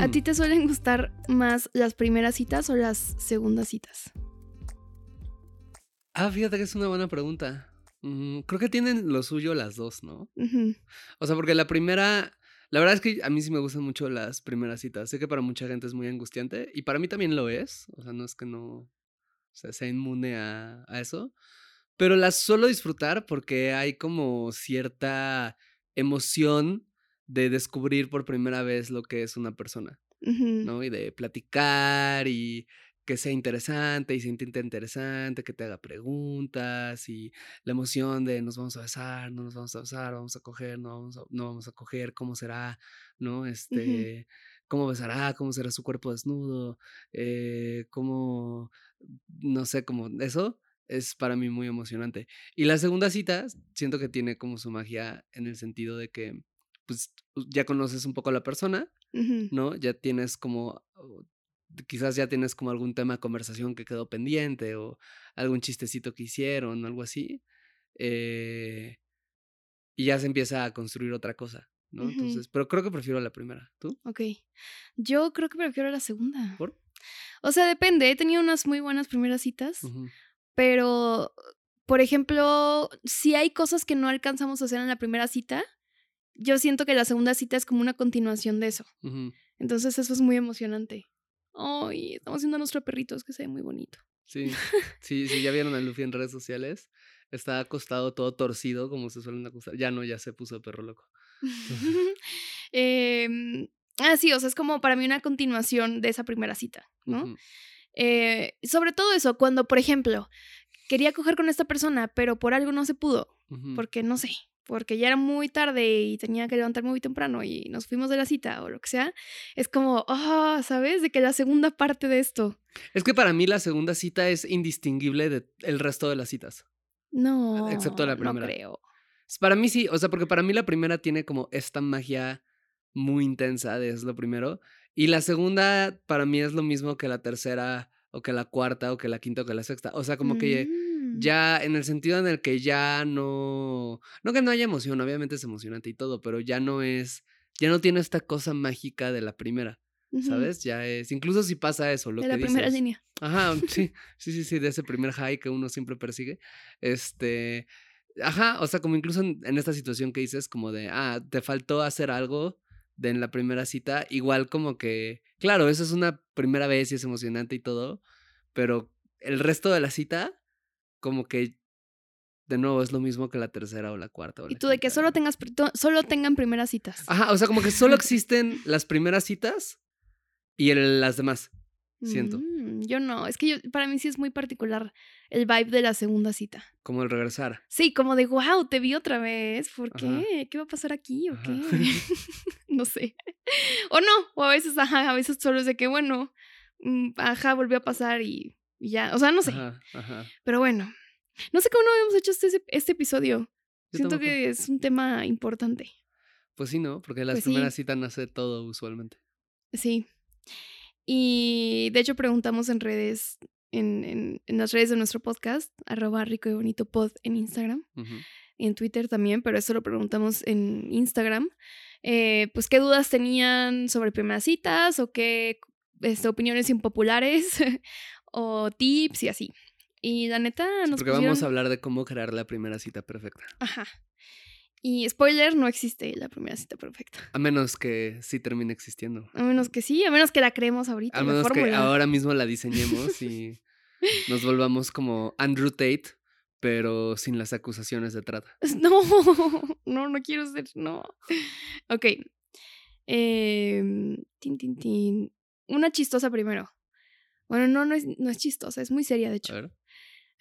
¿a ti te suelen gustar más las primeras citas o las segundas citas? Ah, fíjate que es una buena pregunta. Mm, creo que tienen lo suyo las dos, ¿no? O sea, porque la primera, la verdad es que a mí sí me gustan mucho las primeras citas. Sé que para mucha gente es muy angustiante y para mí también lo es. O sea, no es que no o sea, sea inmune a, a eso. Pero las suelo disfrutar porque hay como cierta emoción de descubrir por primera vez lo que es una persona. ¿no? Y de platicar y que sea interesante y se intente interesante, que te haga preguntas y la emoción de nos vamos a besar, no nos vamos a besar, vamos a coger, no vamos a, no vamos a coger, cómo será, ¿no? Este, cómo besará, cómo será su cuerpo desnudo, eh, cómo, no sé, como eso es para mí muy emocionante. Y la segunda cita siento que tiene como su magia en el sentido de que pues ya conoces un poco a la persona. ¿no? Ya tienes como, quizás ya tienes como algún tema de conversación que quedó pendiente o algún chistecito que hicieron o algo así. eh, y ya se empieza a construir otra cosa, ¿no? Entonces, pero creo que prefiero la primera. ¿Tú? Ok. Yo creo que prefiero la segunda. ¿Por? O sea, depende. He tenido unas muy buenas primeras citas, pero, por ejemplo, si hay cosas que no alcanzamos a hacer en la primera cita, yo siento que la segunda cita es como una continuación de eso. Entonces eso es muy emocionante. Ay, estamos haciendo a nuestro perrito, es que se ve muy bonito. Sí, sí, sí, ya vieron a Luffy en redes sociales. Está acostado todo torcido, como se suelen acostar. Ya no, ya se puso perro loco. Em, ah, sí, o sea, es como para mí una continuación de esa primera cita, ¿no? Eh, sobre todo eso, cuando, por ejemplo, quería coger con esta persona, pero por algo no se pudo, porque no sé, porque ya era muy tarde y tenía que levantarme muy temprano y nos fuimos de la cita o lo que sea, es como, ah, ¿sabes? De que la segunda parte de esto. Es que para mí la segunda cita es indistinguible del resto de las citas. No, Excepto la no primera. creo. S- Para mí sí, o sea, porque para mí la primera tiene como esta magia muy intensa de es lo primero. Y la segunda para mí es lo mismo que la tercera, o que la cuarta, o que la quinta, o que la sexta. O sea, como que Mm. ya en el sentido en el que ya no. No que no haya emoción, obviamente es emocionante y todo, pero ya no es. Ya no tiene esta cosa mágica de la primera, ¿sabes? Ya es. Incluso si pasa eso, lo De que la primera línea. Ajá, sí, sí, sí, sí, de ese primer high que uno siempre persigue. Este, ajá, o sea, como incluso en, en esta situación que dices, como de, ah, te faltó hacer algo de en la primera cita, igual como que, claro, eso es una primera vez y es emocionante y todo, pero el resto de la cita, como que, de nuevo, es lo mismo que la tercera o la cuarta. o Y tú de que solo ¿no? tengas solo tengan primeras citas. Ajá, o sea, como que solo existen las primeras citas y el- las demás, siento. Mm, yo no, es que yo, para mí sí es muy particular el vibe de la segunda cita. como el regresar. Sí, como de, wow, te vi otra vez. ¿Por Ajá. qué? ¿Qué va a pasar aquí o Ajá. qué? no sé. O no, o a veces, ajá, a veces solo es de que, bueno, mm, ajá, volvió a pasar y, y ya. O sea, no sé. Ajá, ajá. Pero bueno, no sé cómo no habíamos hecho este, este episodio. Yo Siento tampoco. que es un tema importante. Pues sí, ¿no? Porque las Pues sí. primeras citas nace todo usualmente. Sí. Y de hecho preguntamos en redes, en, en, en las redes de nuestro podcast, arroba rico y bonito pod en Instagram. Ujú. en Twitter también, pero eso lo preguntamos en Instagram. eh, pues qué dudas tenían sobre primeras citas o qué este, opiniones impopulares o tips y así. Y la neta nos porque pusieron... vamos a hablar de cómo crear la primera cita perfecta. Ajá. Y spoiler, no existe la primera cita perfecta. A menos que sí termine existiendo. A menos que sí, a menos que la creemos ahorita. A menos que ahora mismo la diseñemos y nos volvamos como Andrew Tate, pero sin las acusaciones de trata. No, no, no quiero ser, no. Ok. Em, tin, tin, tin. Una chistosa primero. Bueno, no, no es, no es chistosa, es muy seria, de A hecho. ver.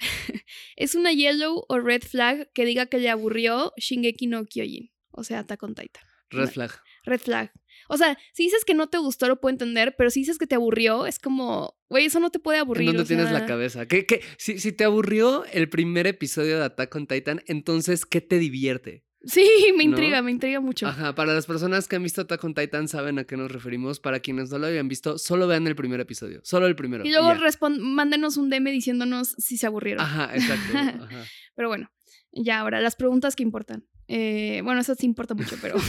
Es una yellow o red flag que diga que le aburrió Shingeki no Kyojin. O sea, Attack on Titan. Red flag. red flag. O sea, si dices que no te gustó, lo puedo entender, pero si dices que te aburrió, es como, güey, eso no te puede aburrir. ¿En dónde o tienes la cabeza? ¿Qué, qué? Si, si te aburrió el primer episodio de Attack on Titan, entonces, ¿qué te divierte? Sí, me ¿No? intriga, me intriga mucho. Ajá, para las personas que han visto Attack on Titan saben a qué nos referimos. Para quienes no lo habían visto, solo vean el primer episodio. Solo el primero. Y luego mándenos un DM diciéndonos si se aburrieron. Ajá, exacto. Ajá. Pero bueno, ya ahora, las preguntas que importan. Eh, bueno, eso sí importa mucho, pero.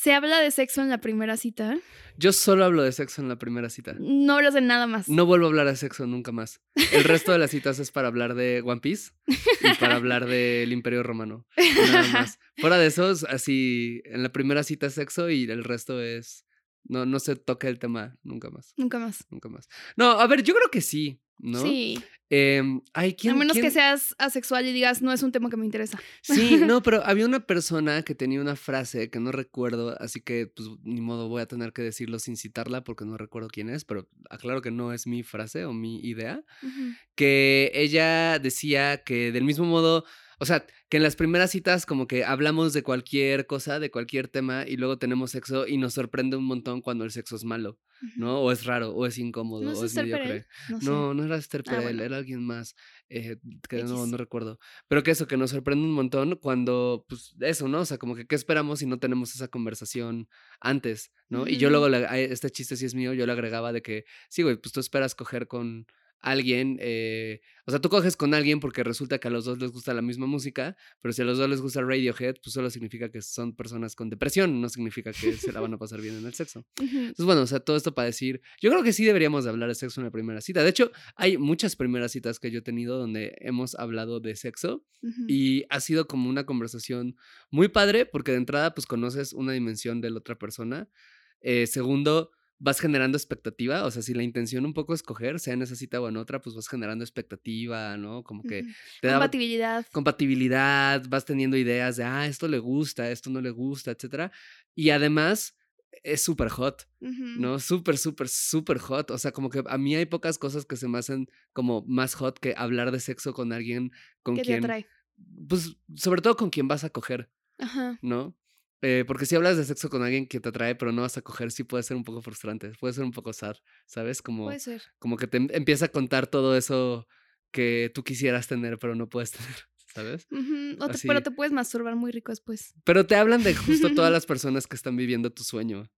¿Se habla de sexo en la primera cita? Yo solo hablo de sexo en la primera cita. No hablas de nada más. No vuelvo a hablar de sexo nunca más. El resto de las citas es para hablar de One Piece y para hablar del Imperio Romano. Nada más. Fuera de eso, es así, en la primera cita es sexo y el resto es... No, no se toca el tema nunca más. Nunca más. Nunca más. No, a ver, yo creo que sí, ¿no? Sí. Em, ay, ¿quién, a menos que seas asexual y digas, no es un tema que me interesa. Sí, no, pero había una persona que tenía una frase que no recuerdo, así que pues ni modo voy a tener que decirlo sin citarla porque no recuerdo quién es, pero aclaro que no es mi frase o mi idea, que ella decía que del mismo modo, o sea, que en las primeras citas como que hablamos de cualquier cosa, de cualquier tema y luego tenemos sexo y nos sorprende un montón cuando el sexo es malo. ¿no? O es raro, o es incómodo, ¿No o es mediocre. No, sé. No, no era Esther Ah, Perel, bueno. era alguien más, eh, que no, no recuerdo. Pero que eso, que nos sorprende un montón cuando, pues eso, ¿no? O sea, como que qué esperamos si no tenemos esa conversación antes, ¿no? Y yo Ujú. luego, le- este chiste sí es mío, yo le agregaba de que, sí, güey, pues tú esperas coger con alguien, eh, o sea, tú coges con alguien porque resulta que a los dos les gusta la misma música, pero si a los dos les gusta Radiohead, pues solo significa que son personas con depresión, no significa que se la van a pasar bien en el sexo. Entonces, bueno, o sea, todo esto para decir, yo creo que sí deberíamos de hablar de sexo en la primera cita. De hecho, hay muchas primeras citas que yo he tenido donde hemos hablado de sexo y ha sido como una conversación muy padre porque de entrada pues conoces una dimensión de la otra persona. Eh, segundo, vas generando expectativa, o sea, si la intención un poco es coger, sea en esa cita o en otra, pues vas generando expectativa, ¿no? Como que te da Compatibilidad. compatibilidad, vas teniendo ideas de, ah, esto le gusta, esto no le gusta, etcétera. Y además es súper hot. ¿no? Súper, súper, súper hot. O sea, como que a mí hay pocas cosas que se me hacen como más hot que hablar de sexo con alguien con ¿Qué te quien, atrae? pues, sobre todo con quien vas a coger, Ajá. ¿no? Eh, porque si hablas de sexo con alguien que te atrae, pero no vas a coger, sí puede ser un poco frustrante, puede ser un poco sad, ¿sabes? Como, Puede ser. como que te em- empieza a contar todo eso que tú quisieras tener, pero no puedes tener, ¿sabes? O te- pero te puedes masturbar muy rico después. Pero te hablan de justo todas las personas que están viviendo tu sueño,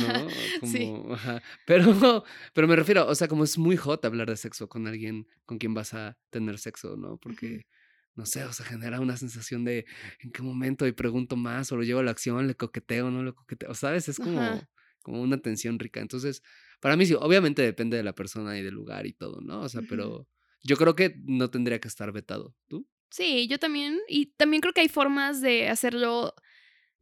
¿no? Como, Sí. ajá. Pero, pero me refiero, o sea, como es muy hot hablar de sexo con alguien con quien vas a tener sexo, ¿no? Porque, no sé, o sea, genera una sensación de en qué momento y pregunto más, o lo llevo a la acción, le coqueteo, no lo coqueteo, ¿sabes? Es como, Ajá. como una tensión rica. Entonces, para mí sí, obviamente depende de la persona y del lugar y todo, ¿no? O sea, pero yo creo que no tendría que estar vetado. ¿Tú? Sí, yo también. Y también creo que hay formas de hacerlo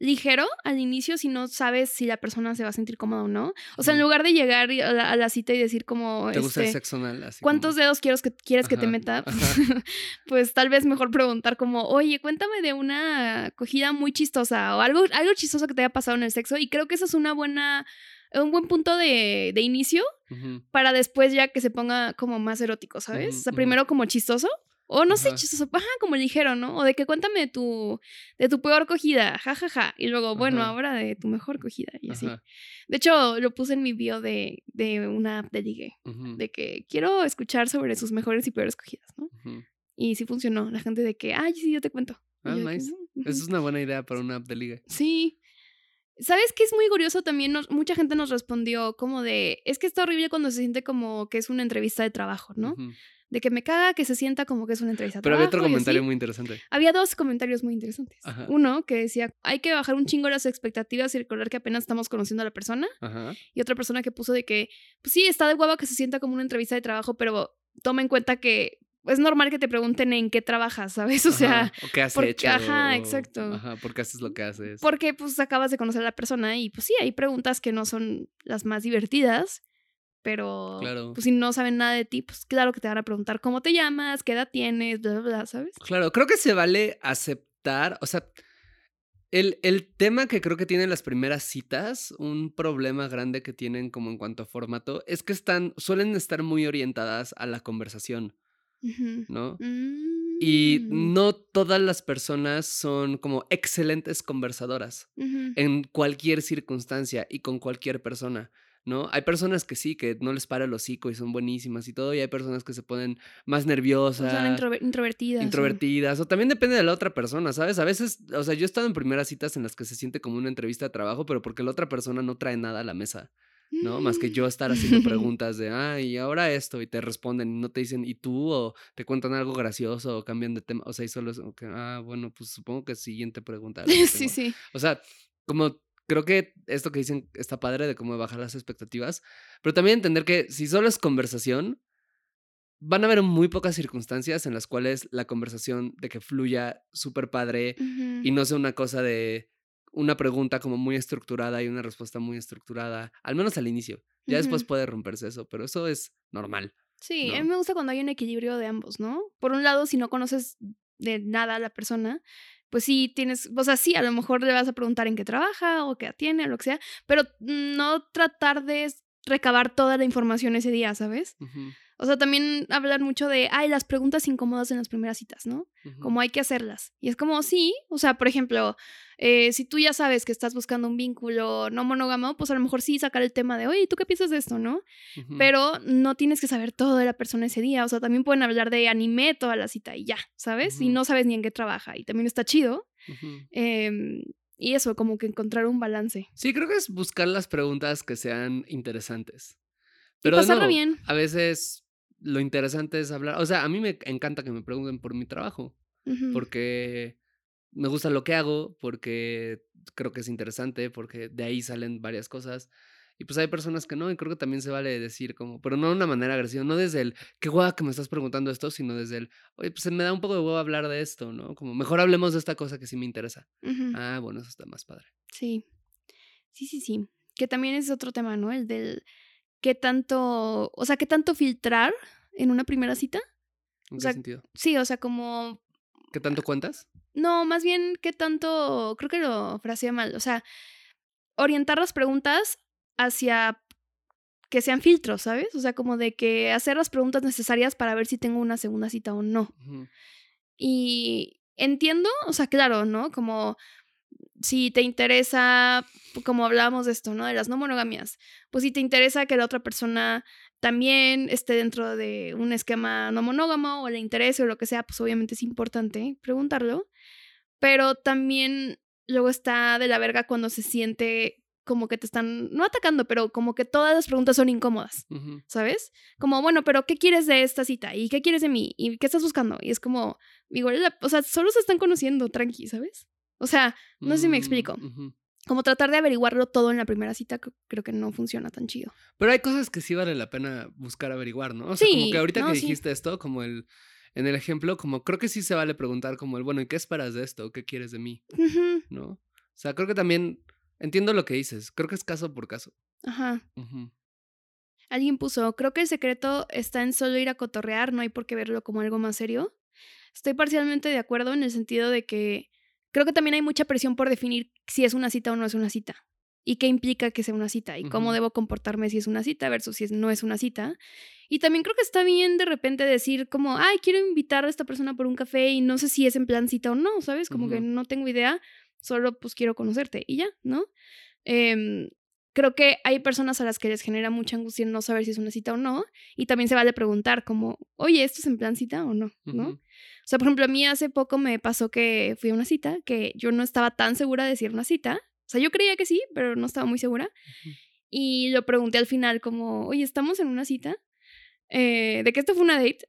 ligero al inicio si no sabes si la persona se va a sentir cómoda o no. O sea, en lugar de llegar a la, a la cita y decir como, ¿Te gusta el este, sexo anal? Así ¿cuántos como- dedos quieres que, quieres que te meta? pues tal vez mejor preguntar como, oye, cuéntame de una acogida muy chistosa o algo, algo chistoso que te haya pasado en el sexo. Y creo que eso es una buena, un buen punto de, de inicio para después ya que se ponga como más erótico, ¿sabes? O sea, primero como chistoso. O no sé, chistoso, ajá, como ligero, ¿no? O de que cuéntame de tu, de tu peor cogida, jajaja. Ja, ja. Y luego, bueno, Ajá. ahora de tu mejor cogida y así. De hecho, lo puse en mi bio de, de una app de ligue, de que quiero escuchar sobre sus mejores y peores cogidas, ¿no? Y sí funcionó. La gente de que, ay, sí, yo te cuento. Ah, yo de que, nice. "Mm, Esa ujú". es una buena idea para una app de liga. Sí. ¿Sabes qué es muy curioso también? Nos- mucha gente nos respondió como de, es que está horrible cuando se siente como que es una entrevista de trabajo, ¿no? De que me caga que se sienta como que es una entrevista Pero había otro comentario así. muy interesante. Había dos comentarios muy interesantes. Ajá. Uno que decía, hay que bajar un chingo las expectativas y recordar que apenas estamos conociendo a la persona. Ajá. Y otra persona que puso de que, pues sí, está de hueva que se sienta como una entrevista de trabajo, pero toma en cuenta que es normal que te pregunten en qué trabajas, ¿sabes? O sea, Ajá. o qué has porque- hecho. ajá, exacto. Ajá, porque haces lo que haces. porque pues acabas de conocer a la persona y pues sí, hay preguntas que no son las más divertidas, pero Claro. pues si no saben nada de ti, pues claro que te van a preguntar cómo te llamas, qué edad tienes, bla, bla, bla, ¿sabes? Claro, creo que se vale aceptar, o sea, el, el tema que creo que tienen las primeras citas, un problema grande que tienen como en cuanto a formato, es que están, suelen estar muy orientadas a la conversación. ¿no? Mm, Y Mm. no todas las personas son como excelentes conversadoras en cualquier circunstancia y con cualquier persona, ¿no? Hay personas que sí, que no les para el hocico y son buenísimas y todo, y hay personas que se ponen más nerviosas. son introver- introvertidas. Introvertidas, o también depende de la otra persona, ¿sabes? A veces, o sea, yo he estado en primeras citas en las que se siente como una entrevista de trabajo, pero porque la otra persona no trae nada a la mesa, ¿no? Más que yo estar haciendo preguntas de, ah, y ahora esto, y te responden, y no te dicen, ¿y tú? O te cuentan algo gracioso, o cambian de tema, o sea, y solo es, que, ah, bueno, pues supongo que siguiente pregunta. sí, tengo". sí. O sea, como creo que esto que dicen está padre de cómo bajar las expectativas, pero también entender que si solo es conversación, van a haber muy pocas circunstancias en las cuales la conversación de que fluya súper padre y no sea una cosa de una pregunta como muy estructurada y una respuesta muy estructurada, al menos al inicio. Ya después puede romperse eso, pero eso es normal. Sí, a mí me gusta cuando hay un equilibrio de ambos, ¿no? Por un lado, si no conoces de nada a la persona, pues sí tienes, o sea, sí, a lo mejor le vas a preguntar en qué trabaja o qué tiene o lo que sea, pero no tratar de recabar toda la información ese día, ¿sabes? Ujú, O sea, también hablan mucho de, ay, las preguntas incómodas en las primeras citas, ¿no? Como hay que hacerlas. Y es como, sí, o sea, por ejemplo, eh, si tú ya sabes que estás buscando un vínculo no monógamo, pues a lo mejor sí sacar el tema de, oye, ¿tú qué piensas de esto, no? Pero no tienes que saber todo de la persona ese día. O sea, también pueden hablar de anime toda la cita y ya, ¿sabes? Y Ujú. no sabes ni en qué trabaja. Y también está chido. Em, y eso, como que encontrar un balance. Sí, creo que es buscar las preguntas que sean interesantes. Y Pero nuevo, bien. a veces lo interesante es hablar. O sea, a mí me encanta que me pregunten por mi trabajo, porque me gusta lo que hago, porque creo que es interesante, porque de ahí salen varias cosas. Y pues hay personas que no, y creo que también se vale decir como, pero no de una manera agresiva, no desde el, qué guay que me estás preguntando esto, sino desde el, oye, pues me da un poco de huevo hablar de esto, ¿no? Como, mejor hablemos de esta cosa que sí me interesa. Ah, bueno, eso está más padre. Sí. Sí, sí, sí. Que también es otro tema, ¿no? El del qué tanto, o sea, qué tanto filtrar en una primera cita. ¿En O qué sea, sentido? Sí, o sea, como ¿Qué tanto cuentas? No, más bien, ¿qué tanto? Creo que lo fraseé mal. O sea, orientar las preguntas hacia que sean filtros, ¿sabes? O sea, como de que hacer las preguntas necesarias para ver si tengo una segunda cita o no. Y entiendo, o sea, claro, ¿no? Como si te interesa, como hablábamos de esto, ¿no? De las no monogamias, pues si te interesa que la otra persona también esté dentro de un esquema no monógamo o le interese o lo que sea, pues obviamente es importante preguntarlo. Pero también luego está de la verga cuando se siente como que te están, no atacando, pero como que todas las preguntas son incómodas. ¿sabes? Como, bueno, pero ¿qué quieres de esta cita? ¿Y qué quieres de mí? ¿Y qué estás buscando? Y es como, digo, la- o sea, solo se están conociendo, tranqui, ¿sabes? O sea, no sé si me Mm, explico. Como tratar de averiguarlo todo en la primera cita, cre- creo que no funciona tan chido. Pero hay cosas que sí vale la pena buscar averiguar, ¿no? O sea, como Sí, que ahorita no, que sí. dijiste esto, como el, en el ejemplo, como creo que sí se vale preguntar como el, bueno, ¿y qué esperas de esto? ¿Qué quieres de mí? ¿No? O sea, creo que también entiendo lo que dices. Creo que es caso por caso. Ajá. Alguien puso, creo que el secreto está en solo ir a cotorrear, no hay por qué verlo como algo más serio. Estoy parcialmente de acuerdo en el sentido de que creo que también hay mucha presión por definir si es una cita o no es una cita. Y qué implica que sea una cita y cómo debo comportarme si es una cita versus si es- no es una cita. Y también creo que está bien de repente decir como, ay, quiero invitar a esta persona por un café y no sé si es en plan cita o no, ¿sabes? Como que no tengo idea, solo pues quiero conocerte y ya, ¿no? Em, creo que hay personas a las que les genera mucha angustia no saber si es una cita o no. Y también se vale preguntar como, oye, ¿esto es en plan cita o no? ¿No? Sea, por ejemplo, a mí hace poco me pasó que fui a una cita, que yo no estaba tan segura de era una cita. O sea, yo creía que sí, pero no estaba muy segura. Y lo pregunté al final como, oye, ¿estamos en una cita? Eh, de que esto fue una date.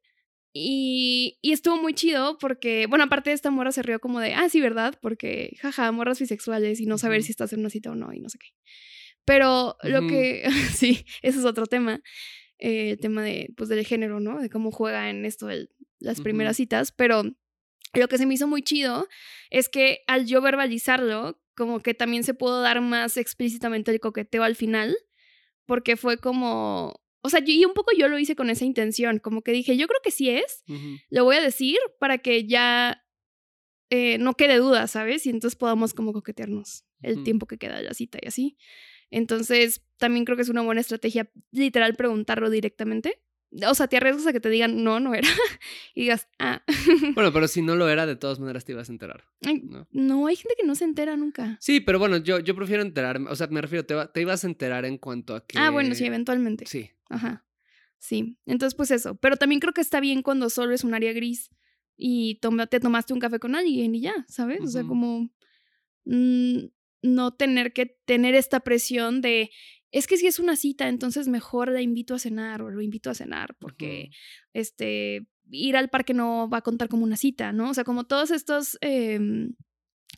Y, y estuvo muy chido porque, bueno, aparte de esta morra se rió como de, ah, sí, ¿verdad? Porque, jaja, morras bisexuales y no saber si estás en una cita o no y no sé qué. Pero lo que, sí, ese es otro tema, eh, el tema de, pues, del género, ¿no? De cómo juega en esto el- las primeras citas, pero lo que se me hizo muy chido es que al yo verbalizarlo, como que también se pudo dar más explícitamente el coqueteo al final, porque fue como, o sea, y un poco yo lo hice con esa intención, como que dije, yo creo que sí es, lo voy a decir para que ya eh, no quede duda, ¿sabes? Y entonces podamos como coquetearnos el tiempo que queda de la cita y así. Entonces, también creo que es una buena estrategia literal preguntarlo directamente o sea, te arriesgas a que te digan, no, no era, y digas, ah. Bueno, pero si no lo era, de todas maneras te ibas a enterar. ¿no? no, hay gente que no se entera nunca. Sí, pero bueno, yo, yo prefiero enterarme, o sea, me refiero, te, te ibas a enterar en cuanto a que... Ah, bueno, sí, eventualmente. Sí. Ajá. Sí. Entonces, pues eso. Pero también creo que está bien cuando solo es un área gris y toma- te tomaste un café con alguien y ya, ¿sabes? O sea, como mm, no tener que tener esta presión de, es que si es una cita, entonces mejor la invito a cenar o lo invito a cenar porque, este, ir al parque no va a contar como una cita, ¿no? O sea, como todos estos, em,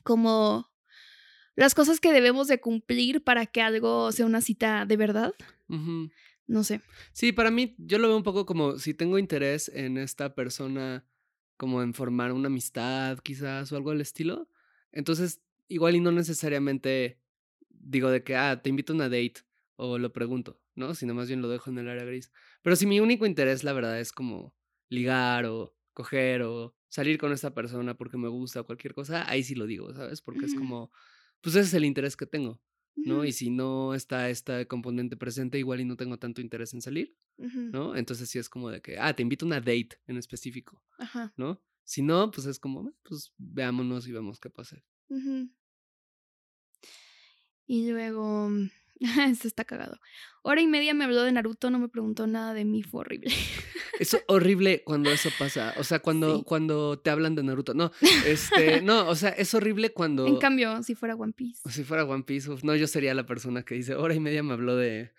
como las cosas que debemos de cumplir para que algo sea una cita de verdad. No sé. Sí, para mí yo lo veo un poco como si tengo interés en esta persona, como en formar una amistad quizás o algo del estilo, entonces igual y no necesariamente digo de que, ah, te invito a una date o lo pregunto, ¿no? Sino más bien lo dejo en el área gris. Pero si mi único interés, la verdad, es como ligar o coger o salir con esta persona porque me gusta o cualquier cosa, ahí sí lo digo, ¿sabes? Porque es Ujú. como, pues ese es el interés que tengo. ¿no? Ujú, Y si no está este componente presente, igual y no tengo tanto interés en salir, ujú, ¿no? Entonces sí es como de que, ah, te invito a una date en específico, Ajá. ¿no? Si no, pues es como, "Ah, pues veámonos y vemos qué pasa. Y luego. Esto está cagado. Hora y media me habló de Naruto, no me preguntó nada de mí, fue horrible. Es horrible cuando eso pasa. O sea, cuando, Sí. cuando te hablan de Naruto. No, este, no, o sea, es horrible cuando. En cambio, si fuera One Piece. Si fuera One Piece, uf, no, yo sería la persona que dice, hora y media me habló de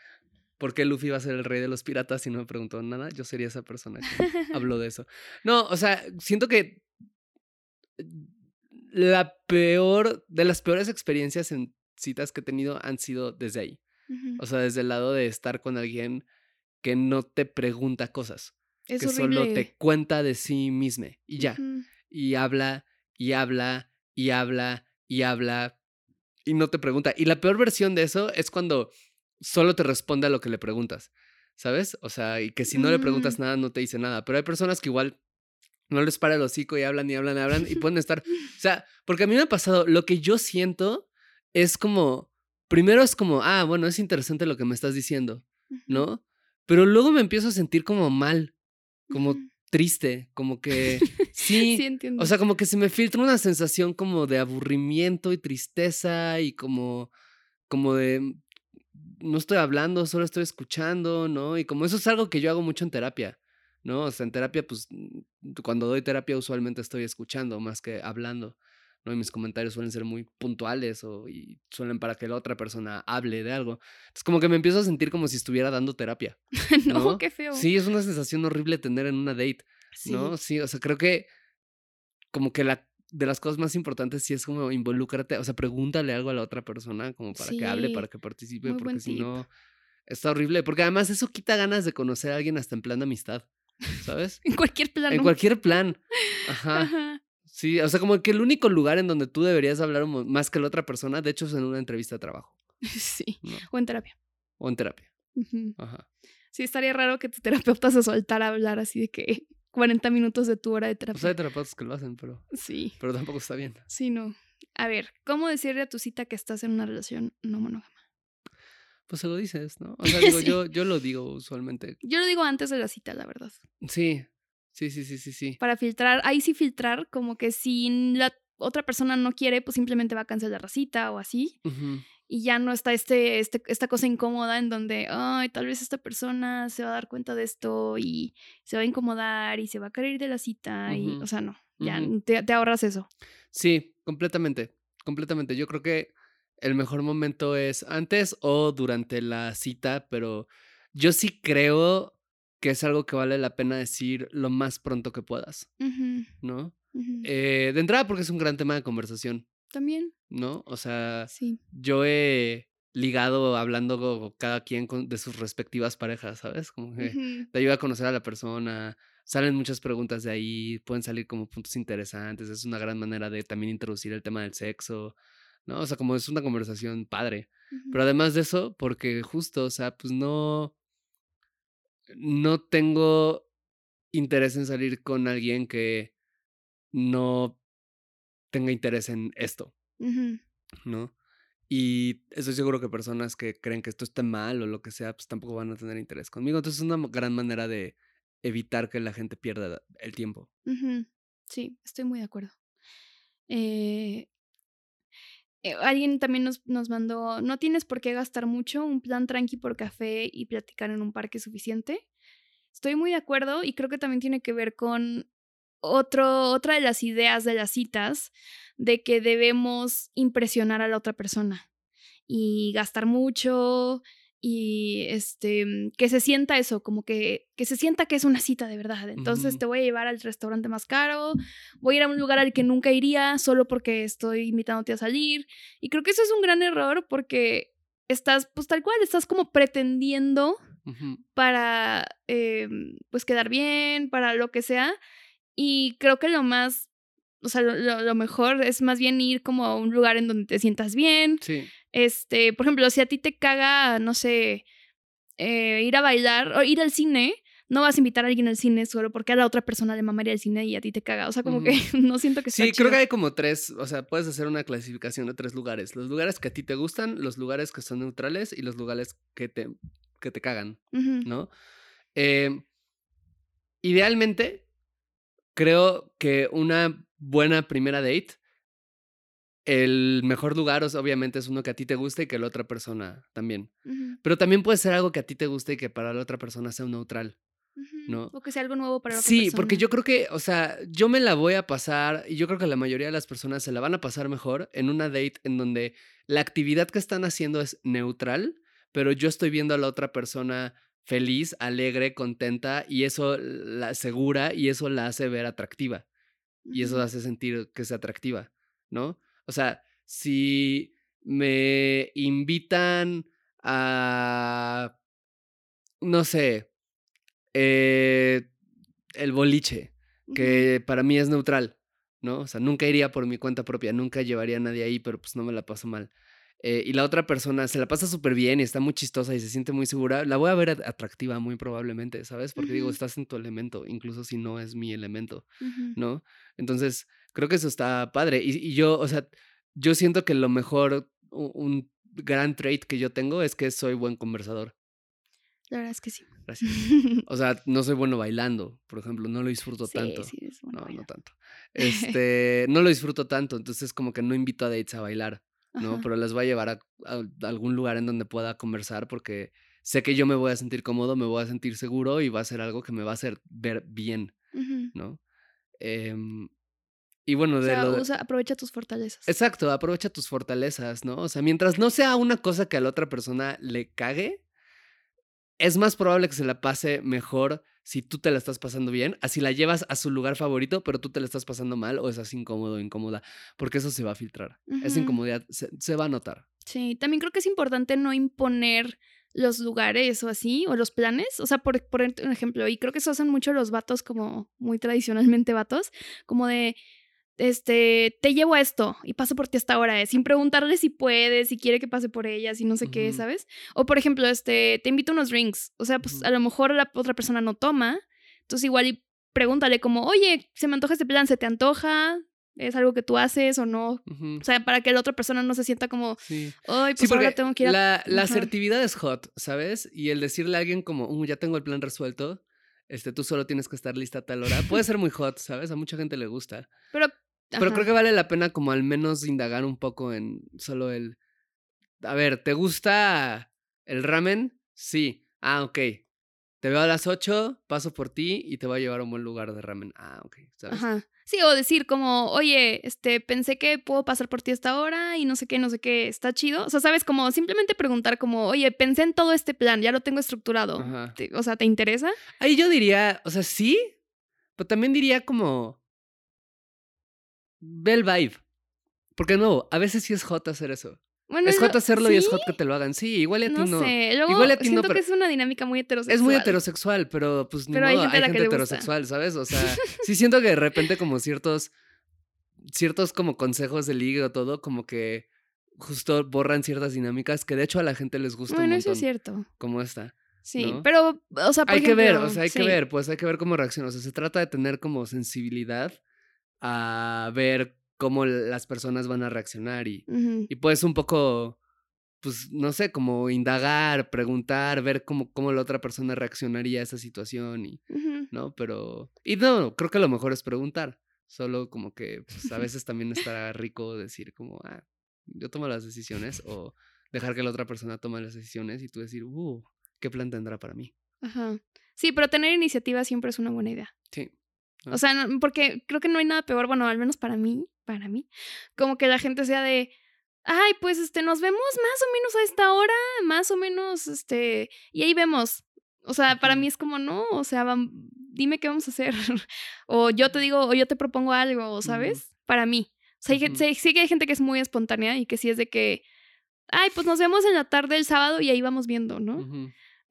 por qué Luffy iba a ser el rey de los piratas y no me preguntó nada. Yo sería esa persona que habló de eso. No, o sea, siento que la peor, de las peores experiencias en citas que he tenido han sido desde ahí. O sea, desde el lado de estar con alguien que no te pregunta cosas, Es que horrible. solo te cuenta de sí mismo y ya. Y habla, y habla, y habla, y habla, y no te pregunta. Y la peor versión de eso es cuando solo te responde a lo que le preguntas, ¿sabes? O sea, y que si no le preguntas Mm. nada, no te dice nada. Pero hay personas que igual no les para el hocico y hablan y hablan y hablan y pueden estar. O sea, porque a mí me ha pasado, lo que yo siento es como. Primero es como, ah, bueno, es interesante lo que me estás diciendo. ¿no? Pero luego me empiezo a sentir como mal, como triste, como que sí, Sí, entiendo. o sea, como que se me filtra una sensación como de aburrimiento y tristeza y como, como de mm, no estoy hablando, solo estoy escuchando, ¿no? Y como eso es algo que yo hago mucho en terapia, ¿no? O sea, en terapia, pues mm, cuando doy terapia usualmente estoy escuchando más que hablando, ¿no? Y mis comentarios suelen ser muy puntuales o y suelen para que la otra persona hable de algo. Es como que me empiezo a sentir como si estuviera dando terapia. no, ¿no? qué feo. Sí, es una sensación horrible tener en una date. ¿no? Sí, o sea, creo que como que la de las cosas más importantes sí es como involúcrate, o sea, pregúntale algo a la otra persona como para que hable, para que participe, porque si tip. no está horrible, porque además eso quita ganas de conocer a alguien hasta en plan de amistad, ¿sabes? En cualquier plano. En cualquier plan. Ajá. Ajá. Sí, o sea, como que el único lugar en donde tú deberías hablar más que la otra persona, de hecho, es en una entrevista de trabajo, Sí. ¿no? O en terapia. O en terapia. Ajá. Sí, estaría raro que tu terapeuta se soltara a hablar así de que 40 minutos de tu hora de terapia. Pues hay terapeutas que lo hacen, pero, Sí, pero tampoco está bien. sí, no. A ver, ¿cómo decirle a tu cita que estás en una relación no monógama? Pues se lo dices, ¿no? O sea, digo, Sí. yo, yo lo digo usualmente. Yo lo digo antes de la cita, la verdad. Sí, sí, sí, sí, sí, sí. Para filtrar, ahí sí filtrar, como que si la otra persona no quiere, pues simplemente va a cancelar la cita o así. Y ya no está este, este, esta cosa incómoda en donde, ay, tal vez esta persona se va a dar cuenta de esto y se va a incomodar y se va a querer ir de la cita. Y, o sea, no, ya te, te ahorras eso. Sí, completamente, completamente. Yo creo que el mejor momento es antes o durante la cita, pero yo sí creo que es algo que vale la pena decir lo más pronto que puedas, ¿no? Eh, de entrada porque es un gran tema de conversación, También, ¿no? O sea, sí. yo he ligado hablando co- cada quien con- de sus respectivas parejas, ¿sabes? Como que te ayuda a conocer a la persona, salen muchas preguntas de ahí, pueden salir como puntos interesantes, es una gran manera de también introducir el tema del sexo, ¿no? O sea, como es una conversación padre. Pero además de eso, porque justo, o sea, pues no, no tengo interés en salir con alguien que no tenga interés en esto, ¿no? Y estoy seguro que personas que creen que esto está mal o lo que sea, pues tampoco van a tener interés conmigo. Entonces es una gran manera de evitar que la gente pierda el tiempo. Sí, estoy muy de acuerdo. Eh, eh, alguien también nos, nos mandó, no tienes por qué gastar mucho, un plan tranqui por café y platicar en un parque es suficiente. Estoy muy de acuerdo y creo que también tiene que ver con otro, otra de las ideas de las citas, de que debemos impresionar a la otra persona y gastar mucho y este que se sienta eso, como que que se sienta que es una cita de verdad. Entonces te voy a llevar al restaurante más caro, voy a ir a un lugar al que nunca iría solo porque estoy invitándote a salir. Y creo que eso es un gran error porque estás pues tal cual, estás como pretendiendo para eh, pues quedar bien, para lo que sea. Y creo que lo más, o sea, lo- lo mejor es más bien ir como a un lugar en donde te sientas bien. Sí. Este, por ejemplo, si a ti te caga, no sé, eh, ir a bailar o ir al cine, no vas a invitar a alguien al cine solo porque a la otra persona le mamaría el cine y a ti te caga. O sea, como que no siento que está Sí, creo que hay como tres, o sea, puedes hacer una clasificación de tres lugares. Los lugares que a ti te gustan, los lugares que son neutrales y los lugares que te, que te cagan, ¿no? Eh, idealmente, creo que una buena primera date, el mejor lugar obviamente es uno que a ti te guste y que la otra persona también. Pero también puede ser algo que a ti te guste y que para la otra persona sea un neutral. ¿no? O que sea algo nuevo para la otra Sí, porque persona. yo creo que, o sea, yo me la voy a pasar, y yo creo que la mayoría de las personas se la van a pasar mejor en una date en donde la actividad que están haciendo es neutral, pero yo estoy viendo a la otra persona feliz, alegre, contenta, y eso la segura y eso la hace ver atractiva. Y eso hace sentir que es atractiva, ¿no? O sea, si me invitan a, no sé, eh, el boliche, que para mí es neutral, ¿no? O sea, nunca iría por mi cuenta propia, nunca llevaría a nadie ahí, pero pues no me la paso mal. Eh, y la otra persona se la pasa súper bien y está muy chistosa y se siente muy segura, la voy a ver at- atractiva muy probablemente, ¿sabes? Porque digo, estás en tu elemento, incluso si no es mi elemento. ¿no? Entonces, creo que eso está padre. Y, y yo, o sea, yo siento que lo mejor, un gran trait que yo tengo es que soy buen conversador. La verdad es que sí. Gracias. O sea, no soy bueno bailando, por ejemplo, no lo disfruto sí, tanto. sí, es bueno No, no tanto. Este, no lo disfruto tanto, entonces como que no invito a dates a bailar, ¿no? Ajá. Pero les voy a llevar a, a algún lugar en donde pueda conversar porque sé que yo me voy a sentir cómodo, me voy a sentir seguro y va a ser algo que me va a hacer ver bien. ¿no? Em, y bueno, O de sea, lo de- usa, aprovecha tus fortalezas. Exacto, aprovecha tus fortalezas, ¿no? O sea, mientras no sea una cosa que a la otra persona le cague, es más probable que se la pase mejor si tú te la estás pasando bien, así la llevas a su lugar favorito, pero tú te la estás pasando mal o estás incómodo o incómoda, porque eso se va a filtrar. Esa incomodidad se, se va a notar. Sí, también creo que es importante no imponer los lugares o así, o los planes. O sea, por por un ejemplo, y creo que eso hacen mucho los vatos como muy tradicionalmente vatos, como de, este, te llevo a esto y paso por ti hasta ahora, eh, sin preguntarle si puede, si quiere que pase por ella, si no sé qué. ¿sabes? O por ejemplo, este, te invito a unos drinks. O sea, pues a lo mejor la otra persona no toma, entonces igual y pregúntale como, oye, se me antoja este plan, ¿se te antoja? ¿Es algo que tú haces o no? O sea, para que la otra persona no se sienta como, Sí. ay, Sí, pues ahora tengo que ir a... la, la Ajá. asertividad es hot, ¿sabes? Y el decirle a alguien como, "Uh, ya tengo el plan resuelto, este, tú solo tienes que estar lista a tal hora, puede ser muy hot, ¿sabes? A mucha gente le gusta. Pero, Pero ajá. creo que vale la pena como al menos indagar un poco en solo el... A ver, ¿te gusta el ramen? Sí. Ah, ok. Te veo a las 8, paso por ti y te voy a llevar a un buen lugar de ramen. Ah, ok, ¿sabes? Ajá. Sí, o decir como, oye, este, pensé que puedo pasar por ti hasta ahora y no sé qué, no sé qué, está chido. O sea, sabes, como simplemente preguntar como, oye, pensé en todo este plan, ya lo tengo estructurado. Te- o sea, ¿te interesa? Ahí yo diría, o sea, sí, pero también diría como... Ve el vibe. Porque no, a veces sí es hot hacer eso. Bueno, Es hot hacerlo y es hot que te lo hagan. Sí, igual a ti No, no. sé. Luego Igual a ti no, siento pero- que es una dinámica muy heterosexual. Es muy heterosexual, pero pues ni Pero hay modo, gente gusta. heterosexual, ¿sabes? O sea, sí siento que de repente como ciertos, ciertos como consejos de ligue o todo, como que justo borran ciertas dinámicas que de hecho a la gente les gusta Bueno, un eso montón, es cierto. como esta. Sí, ¿no? pero, o sea, por hay que ver, o sea, hay que ver, pues hay que ver cómo reacciona. O sea, se trata de tener como sensibilidad a ver cómo las personas van a reaccionar y, Ujú. y puedes un poco pues, no sé, como indagar, preguntar, ver cómo, cómo la otra persona reaccionaría a esa situación y. ¿no? Pero, y no, creo que lo mejor es preguntar. Solo como que pues, a veces también estará rico decir como, ah, yo tomo las decisiones o dejar que la otra persona tome las decisiones y tú decir, uh, ¿qué plan tendrá para mí? Ajá. Sí, pero tener iniciativa siempre es una buena idea. Sí. O sea, no- porque creo que no hay nada peor, bueno, al menos para mí, para mí, como que la gente sea de, ay, pues este, nos vemos más o menos a esta hora, más o menos, este, y ahí vemos. O sea, para mí es como, no, o sea, vam- dime qué vamos a hacer. o yo te digo, o yo te propongo algo, ¿sabes? Para mí. O sea, hay sí, que hay gente que es muy espontánea y que sí es de que, ay, pues nos vemos en la tarde del sábado y ahí vamos viendo, ¿no?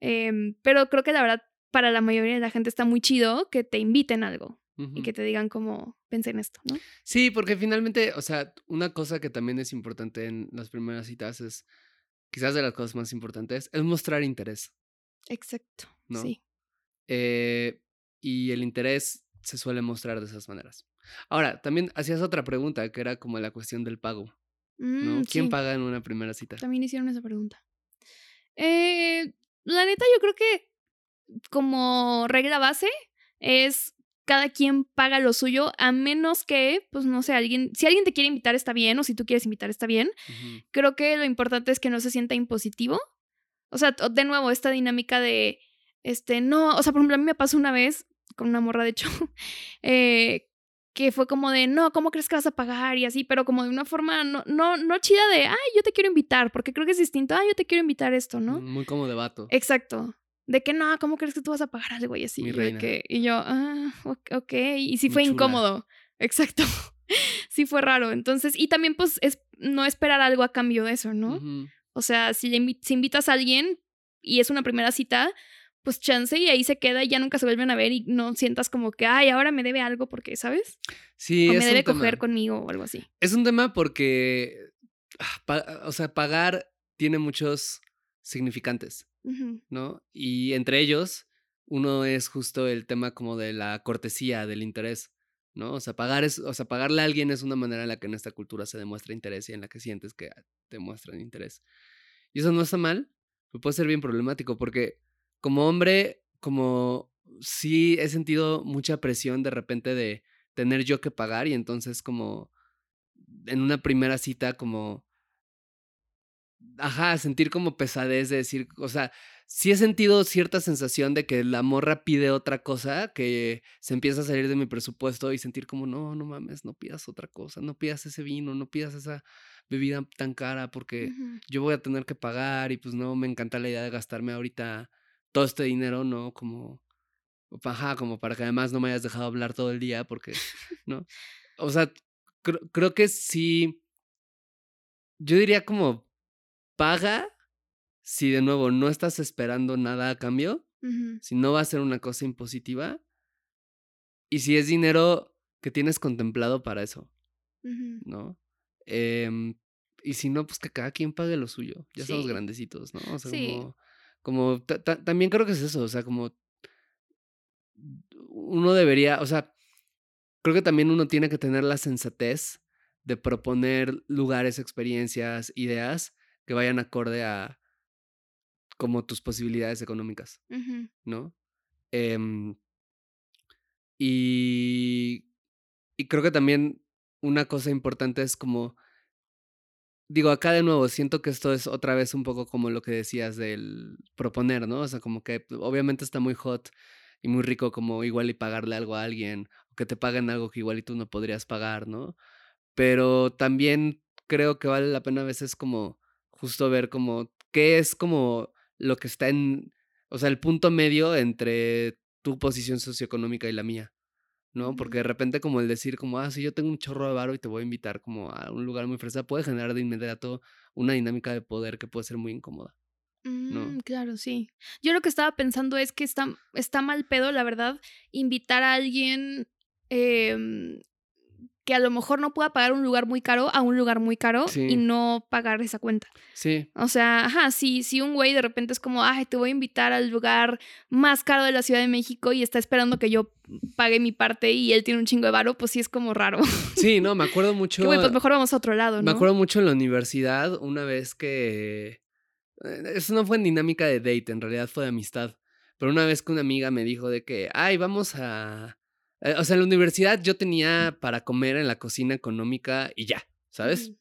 Em, pero creo que la verdad, para la mayoría de la gente está muy chido que te inviten a algo y que te digan como, pensé en esto, ¿no? Sí, porque finalmente, o sea, una cosa que también es importante en las primeras citas es, quizás de las cosas más importantes, es mostrar interés, Exacto. ¿no? Sí. Eh, y el interés se suele mostrar de esas maneras. Ahora, también hacías otra pregunta, que era como la cuestión del pago, ¿no? Mm, ¿Quién sí, paga en una primera cita? También hicieron esa pregunta. Eh, la neta, yo creo que como regla base es cada quien paga lo suyo, a menos que, pues no sé, alguien, si alguien te quiere invitar está bien, o si tú quieres invitar está bien. Creo que lo importante es que no se sienta impositivo. O sea, de nuevo, esta dinámica de, este, no, o sea, por ejemplo, a mí me pasó una vez con una morra, de hecho, eh, que fue como de, no, ¿cómo crees que vas a pagar? Y así, pero como de una forma no, no, no chida de, ay, yo te quiero invitar, porque creo que es distinto, ay, yo te quiero invitar esto, ¿no? Muy como de vato. Exacto. De que no, ¿cómo crees que tú vas a pagar algo y así? Mi Y de reina. que- y yo, ah, ok. Y sí Mi fue chula. incómodo. Exacto. sí fue raro. Entonces, y también pues es no esperar algo a cambio de eso, ¿no? O sea, si, si invitas a alguien y es una primera cita, pues chance y ahí se queda y ya nunca se vuelven a ver y no sientas como que, ay, ahora me debe algo porque, ¿sabes? Sí, o es me un debe tema. coger conmigo o algo así. Es un tema porque, ah, o sea, pagar tiene muchos significantes, ¿no? Y entre ellos, uno es justo el tema como de la cortesía, del interés, ¿no? O sea, pagar es, o sea, pagarle a alguien es una manera en la que en esta cultura se demuestra interés y en la que sientes que te muestran interés. Y eso no está mal, pero puede ser bien problemático porque como hombre, como sí he sentido mucha presión de repente de tener yo que pagar y entonces como en una primera cita como ajá, sentir como pesadez de decir, o sea, sí he sentido cierta sensación de que la morra pide otra cosa, que se empieza a salir de mi presupuesto y sentir como, no, no mames, no pidas otra cosa, no pidas ese vino, no pidas esa bebida tan cara porque yo voy a tener que pagar y pues no me encanta la idea de gastarme ahorita todo este dinero, ¿no? Como, ajá, como para que además no me hayas dejado hablar todo el día porque, ¿no? O sea, creo, creo que sí, yo diría como paga si de nuevo no estás esperando nada a cambio, si no va a ser una cosa impositiva y si es dinero que tienes contemplado para eso. ¿no? Em, y si no, pues que cada quien pague lo suyo. Ya somos grandecitos, ¿no? O sea, Sí. como, como ta- ta- también creo que es eso, o sea, como uno debería, o sea, creo que también uno tiene que tener la sensatez de proponer lugares, experiencias, ideas que vayan acorde a como tus posibilidades económicas. ¿no? Em, y, y creo que también una cosa importante es como, digo, acá de nuevo, siento que esto es otra vez un poco como lo que decías del proponer, ¿no? O sea, como que obviamente está muy hot y muy rico como igual y pagarle algo a alguien, o que te paguen algo que igual y tú no podrías pagar, ¿no? Pero también creo que vale la pena a veces como justo ver como qué es como lo que está en, o sea, el punto medio entre tu posición socioeconómica y la mía, ¿no? Porque de repente como el decir como, ah, sí, yo tengo un chorro de varo y te voy a invitar como a un lugar muy fresa, puede generar de inmediato una dinámica de poder que puede ser muy incómoda. ¿no? Mm, claro, sí. Yo lo que estaba pensando es que está, está mal pedo, la verdad, invitar a alguien em, que a lo mejor no pueda pagar un lugar muy caro a un lugar muy caro Sí. y no pagar esa cuenta. Sí, O sea, ajá, si, si un güey de repente es como, ay, te voy a invitar al lugar más caro de la Ciudad de México y está esperando que yo pague mi parte y él tiene un chingo de varo, pues sí es como raro. sí, no, me acuerdo mucho. Que güey, pues mejor vamos a otro lado, ¿no? Me acuerdo mucho en la universidad, una vez que eh, eso no fue en dinámica de date, en realidad fue de amistad. Pero una vez que una amiga me dijo de que, ay, vamos a... eh, O sea, en la universidad yo tenía para comer en la cocina económica y ya, ¿sabes?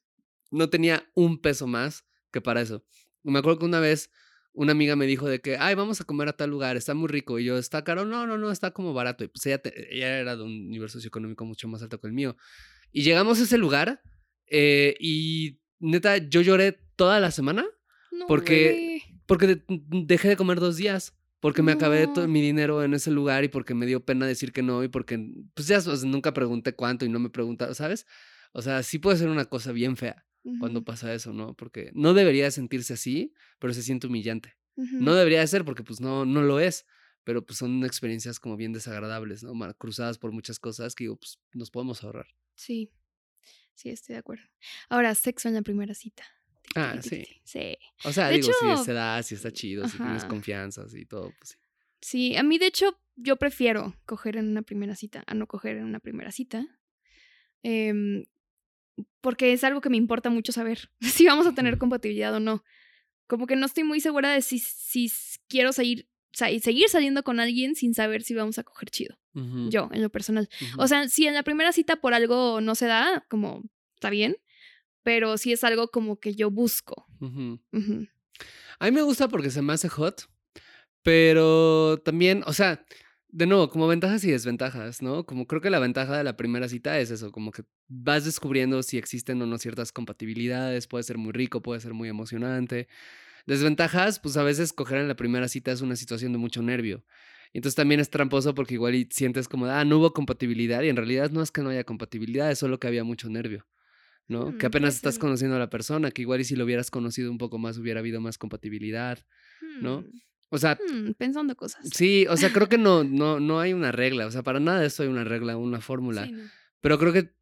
No tenía un peso más que para eso. Me acuerdo que una vez una amiga me dijo de que, ay, vamos a comer a tal lugar, está muy rico. Y yo, ¿está caro? No, no, no, está como barato. Y pues ella, te- ella era de un nivel socioeconómico mucho más alto que el mío. Y llegamos a ese lugar eh, y neta, yo lloré toda la semana No, Porque- porque de- dejé de comer dos días. Porque me acabé todo mi dinero en ese lugar y porque me dio pena decir que no y porque, pues ya, o sea, nunca pregunté cuánto y no me preguntaron, ¿sabes? O sea, sí puede ser una cosa bien fea cuando pasa eso, ¿no? Porque no debería sentirse así, pero se siente humillante. No debería de ser porque pues no, no lo es, pero pues son experiencias como bien desagradables, ¿no? Cruzadas por muchas cosas que digo, pues nos podemos ahorrar. Sí, sí, estoy de acuerdo. Ahora, sexo en la primera cita. Ah, sí. Sí. O sea, De digo, si se da, si está chido, si tienes confianza, y todo, pues sí. Sí, a mí de hecho yo prefiero coger en una primera cita a no coger en una primera cita. Em, porque es algo que me importa mucho saber si vamos a tener compatibilidad o no. Como que no estoy muy segura de si, si quiero seguir, seguir saliendo con alguien sin saber si vamos a coger chido. Yo, en lo personal. O sea, si en la primera cita por algo no se da, como está bien, pero si es algo como que yo busco. A mí me gusta porque se me hace hot, pero también, o sea, de nuevo, como ventajas y desventajas, ¿no? Como creo que la ventaja de la primera cita es eso, como que vas descubriendo si existen o no ciertas compatibilidades, puede ser muy rico, puede ser muy emocionante. Desventajas, pues a veces coger en la primera cita es una situación de mucho nervio. Entonces también es tramposo porque igual y sientes como, ah, no hubo compatibilidad y en realidad no es que no haya compatibilidad, es solo que había mucho nervio. ¿No? Mm, que apenas puede estás conociendo a la persona, que igual y si lo hubieras conocido un poco más hubiera habido más compatibilidad, ¿no? Hmm, O sea, hmm, pensando cosas. sí, o sea, creo que no, no, no hay una regla, o sea, para nada de esto hay una regla, una fórmula, Sí, no. pero creo que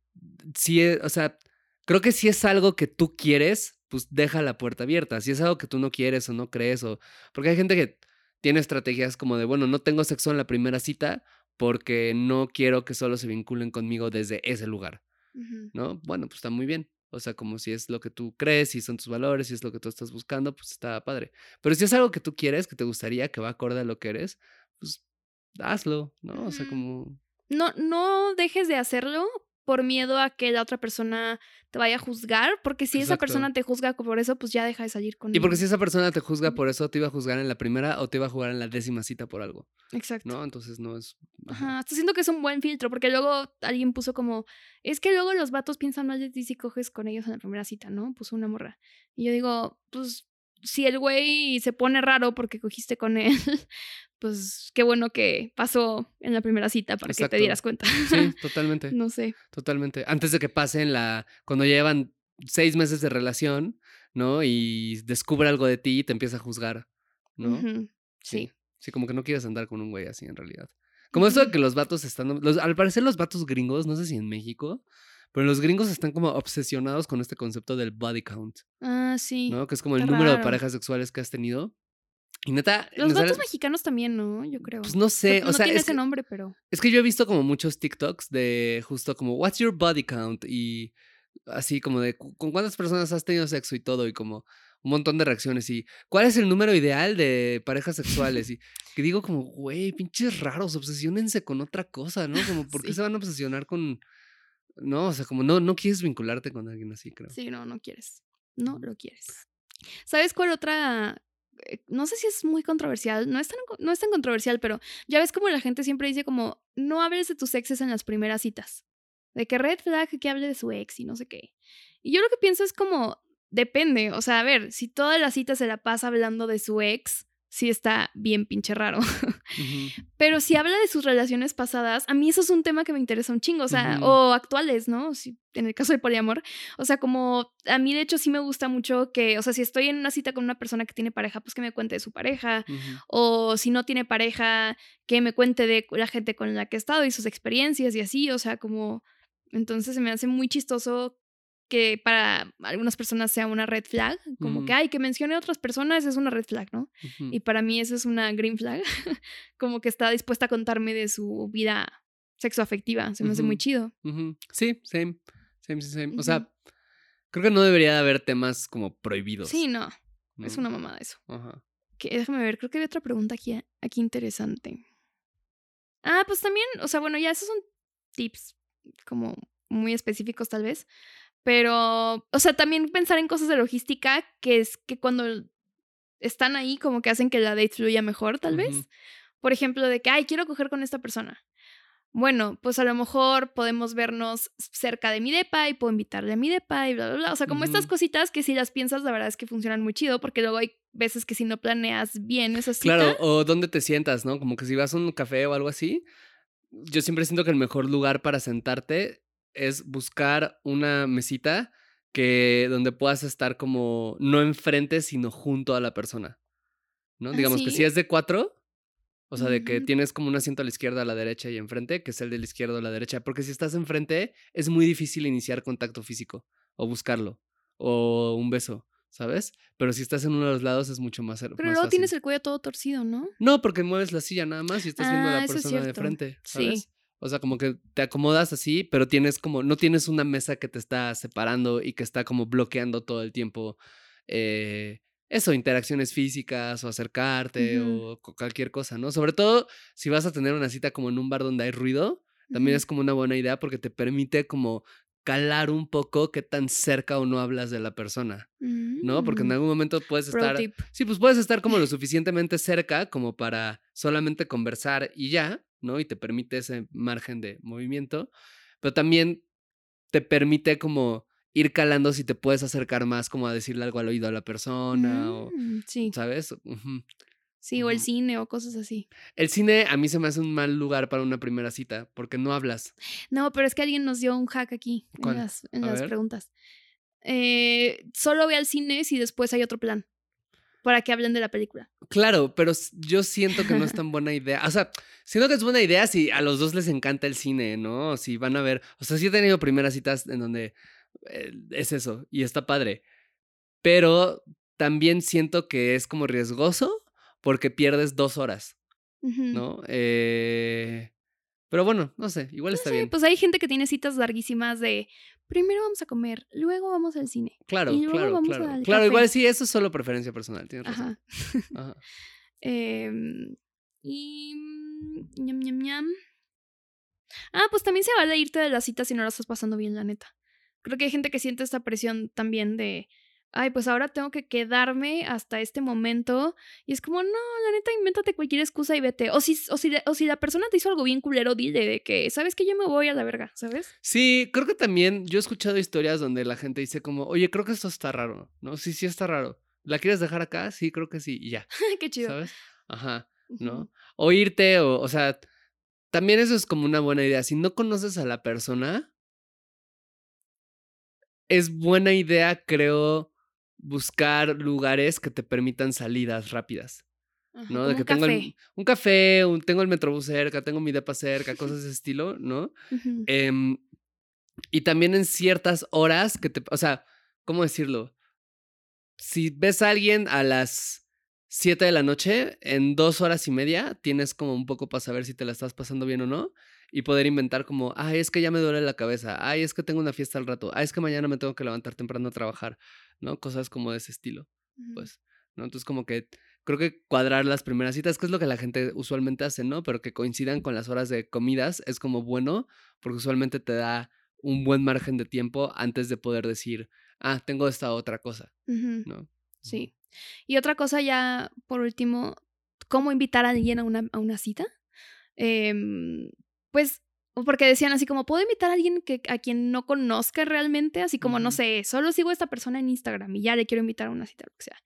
sí, es- o sea, creo que si es algo que tú quieres, pues deja la puerta abierta, si es algo que tú no quieres o no crees, o porque hay gente que tiene estrategias como de, bueno, no tengo sexo en la primera cita porque no quiero que solo se vinculen conmigo desde ese lugar. ¿No? Bueno, pues está muy bien. O sea, como si es lo que tú crees, si son tus valores, si es lo que tú estás buscando, pues está padre. Pero si es algo que tú quieres, que te gustaría, que va acorde a lo que eres, pues hazlo, ¿no? O sea, como... No, no dejes de hacerlo por miedo a que la otra persona te vaya a juzgar, porque si esa persona te juzga por eso, pues ya deja de salir con Y porque si esa persona te juzga por eso, te iba a juzgar en la primera o te iba a juzgar en la décima cita por algo, Exacto. ¿no? Entonces no es... ajá. Ajá, hasta siento que es un buen filtro, porque luego alguien puso como, es que luego los vatos piensan mal de ti si coges con ellos en la primera cita, ¿no? Puso una morra. Y yo digo, pues si el güey se pone raro porque cogiste con él, pues qué bueno que pasó en la primera cita para que te dieras cuenta. Sí, totalmente. no sé. Totalmente. Antes de que pasen la. Cuando ya llevan seis meses de relación, ¿no? Y descubre algo de ti y te empieza a juzgar, ¿no? Sí. Sí, como que no quieres andar con un güey así en realidad. Como eso de que los vatos están. los- al parecer, los vatos gringos, no sé si en México, pero los gringos están como obsesionados con este concepto del body count, Ah, sí. ¿no? Que es como el número de parejas sexuales que has tenido. Y neta. Los vatos mexicanos también, ¿no? Yo creo. Pues no O sea, sé, o no sea, tiene es ese que, nombre, pero. es que yo he visto como muchos TikToks de justo como, what's your body count? Y así como de, "¿Cu- ¿con cuántas personas has tenido sexo y todo? Y como un montón de reacciones. Y, ¿cuál es el número ideal de parejas sexuales? Y que digo como, güey, pinches raros, obsesionense con otra cosa, ¿no? Como, ¿por qué Sí. se van a obsesionar con...? No, o sea, como no, no quieres vincularte con alguien así, creo. Sí, no, no quieres. No lo quieres. ¿Sabes cuál otra? Eh, No sé si es muy controversial, no es, tan, no es tan controversial, pero ya ves como la gente siempre dice como, no hables de tus exes en las primeras citas. De que red flag que hable de su ex y no sé qué. Y yo lo que pienso es como, depende, o sea, a ver, si toda la cita se la pasa hablando de su ex, sí está bien pinche raro. Pero si habla de sus relaciones pasadas, a mí eso es un tema que me interesa un chingo, o sea, o actuales, ¿no? Si- en el caso del poliamor. O sea, como a mí de hecho sí me gusta mucho que, o sea, si estoy en una cita con una persona que tiene pareja, pues que me cuente de su pareja. O si no tiene pareja, que me cuente de la gente con la que he estado y sus experiencias y así, o sea, como... Entonces se me hace muy chistoso que para algunas personas sea una red flag, como que, ay, que mencione a otras personas es una red flag, ¿no? Y para mí eso es una green flag, como que está dispuesta a contarme de su vida sexoafectiva, se me hace muy chido. Sí, same. Same, same. O sea, creo que no debería de haber temas como prohibidos. Sí, no. Es una mamada eso. Ajá. Que, déjame ver, creo que hay otra pregunta aquí, aquí interesante. Ah, pues también, o sea, bueno, ya esos son tips como muy específicos tal vez. Pero, o sea, también pensar en cosas de logística que es que cuando están ahí como que hacen que la date fluya mejor, tal vez. Por ejemplo, de que, ay, quiero coger con esta persona. Bueno, pues a lo mejor podemos vernos cerca de mi depa y puedo invitarle a mi depa y bla, bla, bla. O sea, como estas cositas que si las piensas, la verdad es que funcionan muy chido porque luego hay veces que si no planeas bien esa cita. Claro, o dónde te sientas, ¿no? Como que si vas a un café o algo así, yo siempre siento que el mejor lugar para sentarte es buscar una mesita que donde puedas estar como no enfrente, sino junto a la persona. ¿No? ¿Ah, Digamos que si es de cuatro, o sea, de que tienes como un asiento a la izquierda, a la derecha y enfrente, que es el de la izquierda o la derecha. Porque si estás enfrente, es muy difícil iniciar contacto físico o buscarlo o un beso, ¿sabes? Pero si estás en uno de los lados es mucho más, Pero más luego tienes el cuello todo torcido, ¿no? No, porque mueves la silla nada más y estás viendo a Ah, la es persona de frente, Sí. O sea, como que te acomodas así, pero tienes como, no tienes una mesa que te está separando y que está como bloqueando todo el tiempo eh, eso, interacciones físicas o acercarte o cu- cualquier cosa, ¿no? Sobre todo si vas a tener una cita como en un bar donde hay ruido, también es como una buena idea porque te permite como calar un poco qué tan cerca o no hablas de la persona, ¿no? Porque en Mm. algún momento puedes estar. Sí, pues puedes estar como lo suficientemente cerca como para solamente conversar y ya, ¿no? Y te permite ese margen de movimiento, pero también te permite como ir calando si te puedes acercar más como a decirle algo al oído a la persona o, Mm, sí, ¿sabes? Sí, o el cine o cosas así. El cine a mí se me hace un mal lugar para una primera cita porque no hablas. No, pero es que alguien nos dio un hack aquí en las, en las preguntas. Eh, solo ve al cine si después hay otro plan. Para que hablen de la película. Claro, pero yo siento que no es tan buena idea. O sea, siento que es buena idea si a los dos les encanta el cine, ¿no? Si van a ver. O sea, sí he tenido primeras citas en donde eh, es eso y está padre. Pero también siento que es como riesgoso porque pierdes dos horas. ¿no? Eh, pero bueno, no sé, igual está Sí, bien. pues hay gente que tiene citas larguísimas de primero vamos a comer, luego vamos al cine. Claro, y luego claro, vamos claro. al Claro, igual sí, eso es solo preferencia personal, tienes razón. Ajá. Ajá. Em, y. mm, ñam, ñam, ñam. Ah, pues también se vale irte de la cita si no la estás pasando bien, la neta. Creo que hay gente que siente esta presión también de. Ay, pues ahora tengo que quedarme hasta este momento. Y es como, no, la neta, invéntate cualquier excusa y vete. O si, o si, o si la persona te hizo algo bien culero, dile de que, ¿sabes que Yo me voy a la verga, ¿sabes? Sí, creo que también yo he escuchado historias donde la gente dice como, oye, creo que esto está raro, ¿no? Sí, sí está raro. ¿La quieres dejar acá? Sí, creo que sí, y ya, Qué chido. ¿sabes? Ajá. ¿no? O irte, o, o sea, también eso es como una buena idea. Si no conoces a la persona, es buena idea, creo, buscar lugares que te permitan salidas rápidas, Ajá, ¿no? como De que un tengo café. el- un café, un- tengo el metrobús cerca, tengo mi depa cerca, cosas de ese estilo, ¿no? Em, y también en ciertas horas que te, o sea, ¿cómo decirlo? Si ves a alguien a las 7 de la noche, en dos horas y media tienes como un poco para saber si te la estás pasando bien o no y poder inventar como, ay, es que ya me duele la cabeza, ay, es que tengo una fiesta al rato, ay, es que mañana me tengo que levantar temprano a trabajar, ¿no? Cosas como de ese estilo, pues, ¿no? Entonces como que creo que cuadrar las primeras citas, que es lo que la gente usualmente hace, ¿no? Pero que coincidan con las horas de comidas es como bueno, porque usualmente te da un buen margen de tiempo antes de poder decir, ah, tengo esta otra cosa. ¿no? Sí. Y otra cosa ya, por último, ¿cómo invitar a alguien a una, a una cita? Em, pues, porque decían así como, ¿puedo invitar a alguien que, a quien no conozca realmente? Así como, no sé, solo sigo a esta persona en Instagram y ya le quiero invitar a una cita, lo que sea.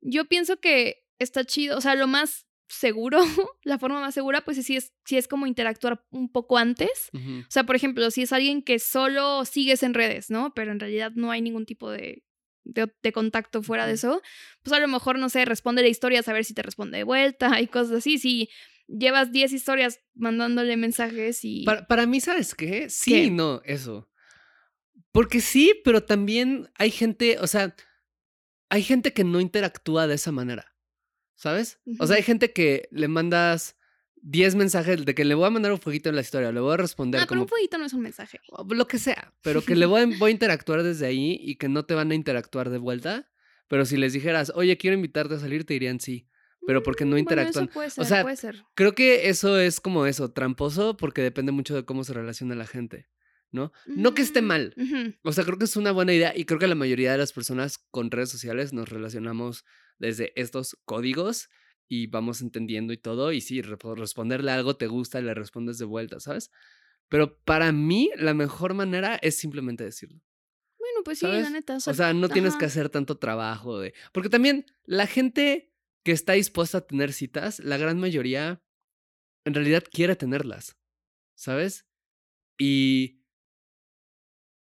Yo pienso que está chido, o sea, lo más seguro, la forma más segura, pues sí es, sí es como interactuar un poco antes. O sea, por ejemplo, si es alguien que solo sigues en redes, ¿no? Pero en realidad no hay ningún tipo de, de, de contacto fuera de eso, pues a lo mejor, no sé, responde la historia, a ver si te responde de vuelta y cosas así. Si llevas 10 historias mandándole mensajes y... Para, para mí, ¿sabes qué? Sí ¿Qué? y no, eso. Porque sí, pero también hay gente, o sea, hay gente que no interactúa de esa manera, ¿sabes? O sea, hay gente que le mandas 10 mensajes de que le voy a mandar un fueguito en la historia, le voy a responder Ah, pero como un fueguito no es un mensaje. lo que sea, pero que le voy a, voy a interactuar desde ahí y que no te van a interactuar de vuelta. Pero si les dijeras, oye, quiero invitarte a salir, te dirían sí. Pero porque no Mm, bueno, interactúan. eso puede ser, sea, puede ser. Creo que eso es como eso, tramposo, porque depende mucho de cómo se relaciona la gente, ¿no? No que esté Mm, mal. O sea, creo que es una buena idea y creo que la mayoría de las personas con redes sociales nos relacionamos desde estos códigos y vamos entendiendo y todo. Y sí, re- responderle algo te gusta, le respondes de vuelta, ¿sabes? Pero para mí la mejor manera es simplemente decirlo. Bueno, pues sí, la neta. O sea, no tienes que hacer tanto trabajo de... Porque también la gente que está dispuesta a tener citas, la gran mayoría en realidad quiere tenerlas, ¿sabes? Y...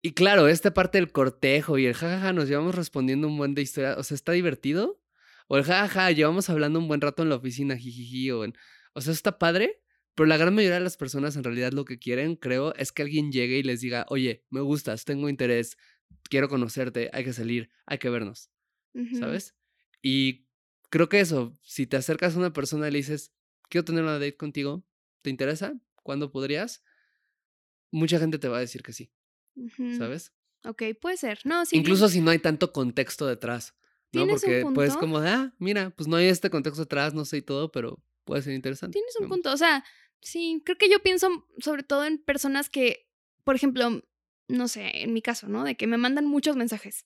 Y claro, esta parte del cortejo y el jajaja nos llevamos respondiendo un buen de historia, o sea, está divertido. O el jajaja, llevamos hablando un buen rato en la oficina, jijiji, o en... O sea, está padre, pero la gran mayoría de las personas en realidad lo que quieren, creo, es que alguien llegue y les diga, oye, me gustas, tengo interés, quiero conocerte, hay que salir, hay que vernos. ¿sabes? Y creo que eso, si te acercas a una persona y le dices, quiero tener una date contigo, ¿te interesa? ¿Cuándo podrías? Mucha gente te va a decir que sí. ¿sabes? Ok, puede ser. No, sí. Incluso si no hay tanto contexto detrás, ¿no? Tienes un Porque pues como, de, ah, mira, pues no hay este contexto detrás, no sé y todo, pero puede ser interesante. Tienes un ¿no? punto. O sea, sí, creo que yo pienso sobre todo en personas que, por ejemplo, no sé, en mi caso, ¿no? De que me mandan muchos mensajes.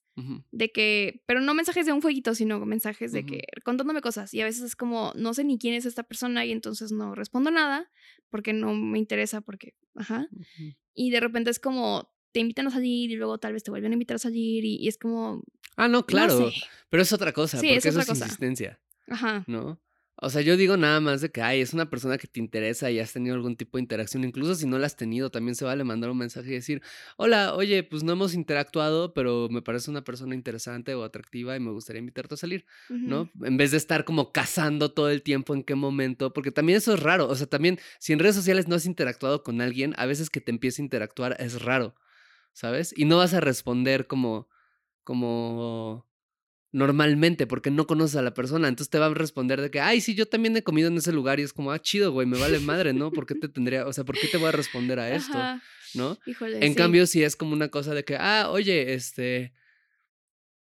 De que, pero no mensajes de un fueguito, sino mensajes de que contándome cosas. Y a veces es como, no sé ni quién es esta persona y entonces no respondo nada porque no me interesa, porque, ajá. Y de repente es como, te invitan a salir y luego tal vez te vuelven a invitar a salir y, y es como, Ah, no, claro, no sé. pero es otra cosa, Sí, porque es eso otra es cosa. insistencia. Ajá. ¿no? O sea, yo digo nada más de que, ay, es una persona que te interesa y has tenido algún tipo de interacción. Incluso si no la has tenido, también se vale mandar un mensaje y decir, hola, oye, pues no hemos interactuado, pero me parece una persona interesante o atractiva y me gustaría invitarte a salir, ¿no? En vez de estar como cazando todo el tiempo en qué momento, porque también eso es raro. O sea, también si en redes sociales no has interactuado con alguien, a veces que te empiece a interactuar es raro, ¿sabes? Y no vas a responder como, como normalmente porque no conoces a la persona. Entonces te va a responder de que, ay, sí, yo también he comido en ese lugar y es como, ah, chido, güey, me vale madre, ¿no? ¿Por qué te tendría, o sea, ¿por qué te voy a responder a esto? Ajá. ¿No? Híjole. En sí. cambio, si es como una cosa de que, ah, oye, este,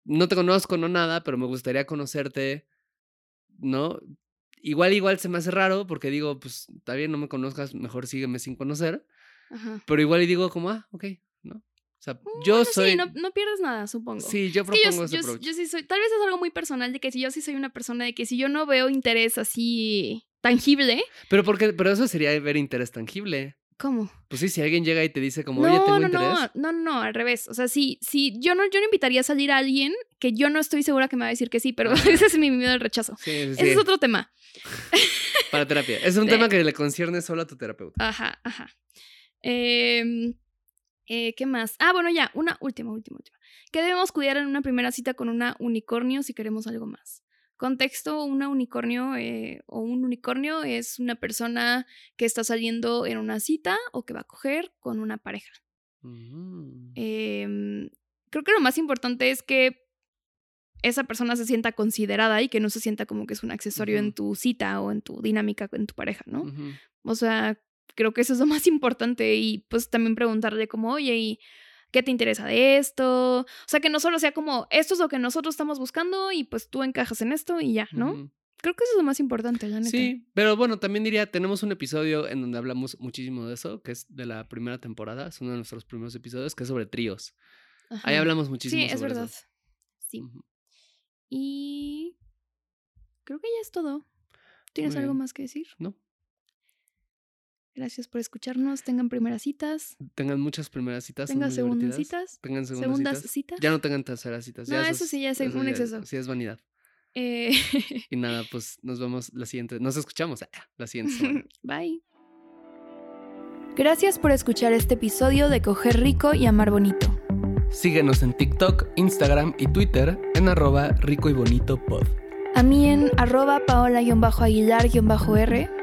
no te conozco, no nada, pero me gustaría conocerte, ¿no? Igual, igual se me hace raro porque digo, pues, está bien, no me conozcas, mejor sígueme sin conocer, Ajá. pero igual y digo como, ah, ok, sea, Mm, yo bueno, soy... Sí, no, no pierdes nada, supongo. Sí, yo Es que yo, propongo ese yo- approach. yo sí soy, tal vez es algo muy personal de que si yo sí soy una persona de que si yo no veo interés así tangible, Pero porque, pero eso sería ver interés tangible. ¿cómo? Pues sí, si alguien llega y te dice como, oye, No, tengo no, interés. no, no, no, al revés. O sea, si, si yo no, yo no invitaría a salir a alguien que yo no estoy segura que me va a decir que sí, pero Ah. ese es mi miedo al rechazo. Sí, sí, Ese sí. es otro tema. Para terapia. Es un tema que le concierne solo a tu terapeuta. Ajá, ajá. Em, eh, ¿Qué más? Ah, bueno, ya, una última, última, última. ¿Qué debemos cuidar en una primera cita con una unicornio si queremos algo más? Contexto, una unicornio eh, o un unicornio es una persona que está saliendo en una cita o que va a coger con una pareja. Mm. Em, creo que lo más importante es que esa persona se sienta considerada y que no se sienta como que es un accesorio en tu cita o en tu dinámica con tu pareja, ¿no? O sea, creo que eso es lo más importante y pues también preguntarle como, oye, ¿y qué te interesa de esto? O sea, que no solo sea como, esto es lo que nosotros estamos buscando y pues tú encajas en esto y ya, ¿no? Creo que eso es lo más importante, la neta. Sí, pero bueno, también diría, tenemos un episodio en donde hablamos muchísimo de eso, que es de la primera temporada, es uno de nuestros primeros episodios, que es sobre tríos. Ahí hablamos muchísimo Sí, es sobre verdad. eso. Sí. Y creo que ya es todo. ¿Tienes algo más que decir? ¿No? Gracias por escucharnos. Tengan primeras citas. Tengan muchas primeras citas. Tengan segundas citas. Tengan segundas, Segundas citas. citas. Ya no tengan terceras citas. No, ya eso sí ya es un exceso. Sí, es vanidad. Eh, Y nada, pues nos vemos la siguiente. Nos escuchamos ah, la siguiente semana. Bye. Gracias por escuchar este episodio de Coger Rico y Amar Bonito. Síguenos en TikTok, Instagram y Twitter en arroba rico y bonito pod. A mí en arroba paola-aguilar-r.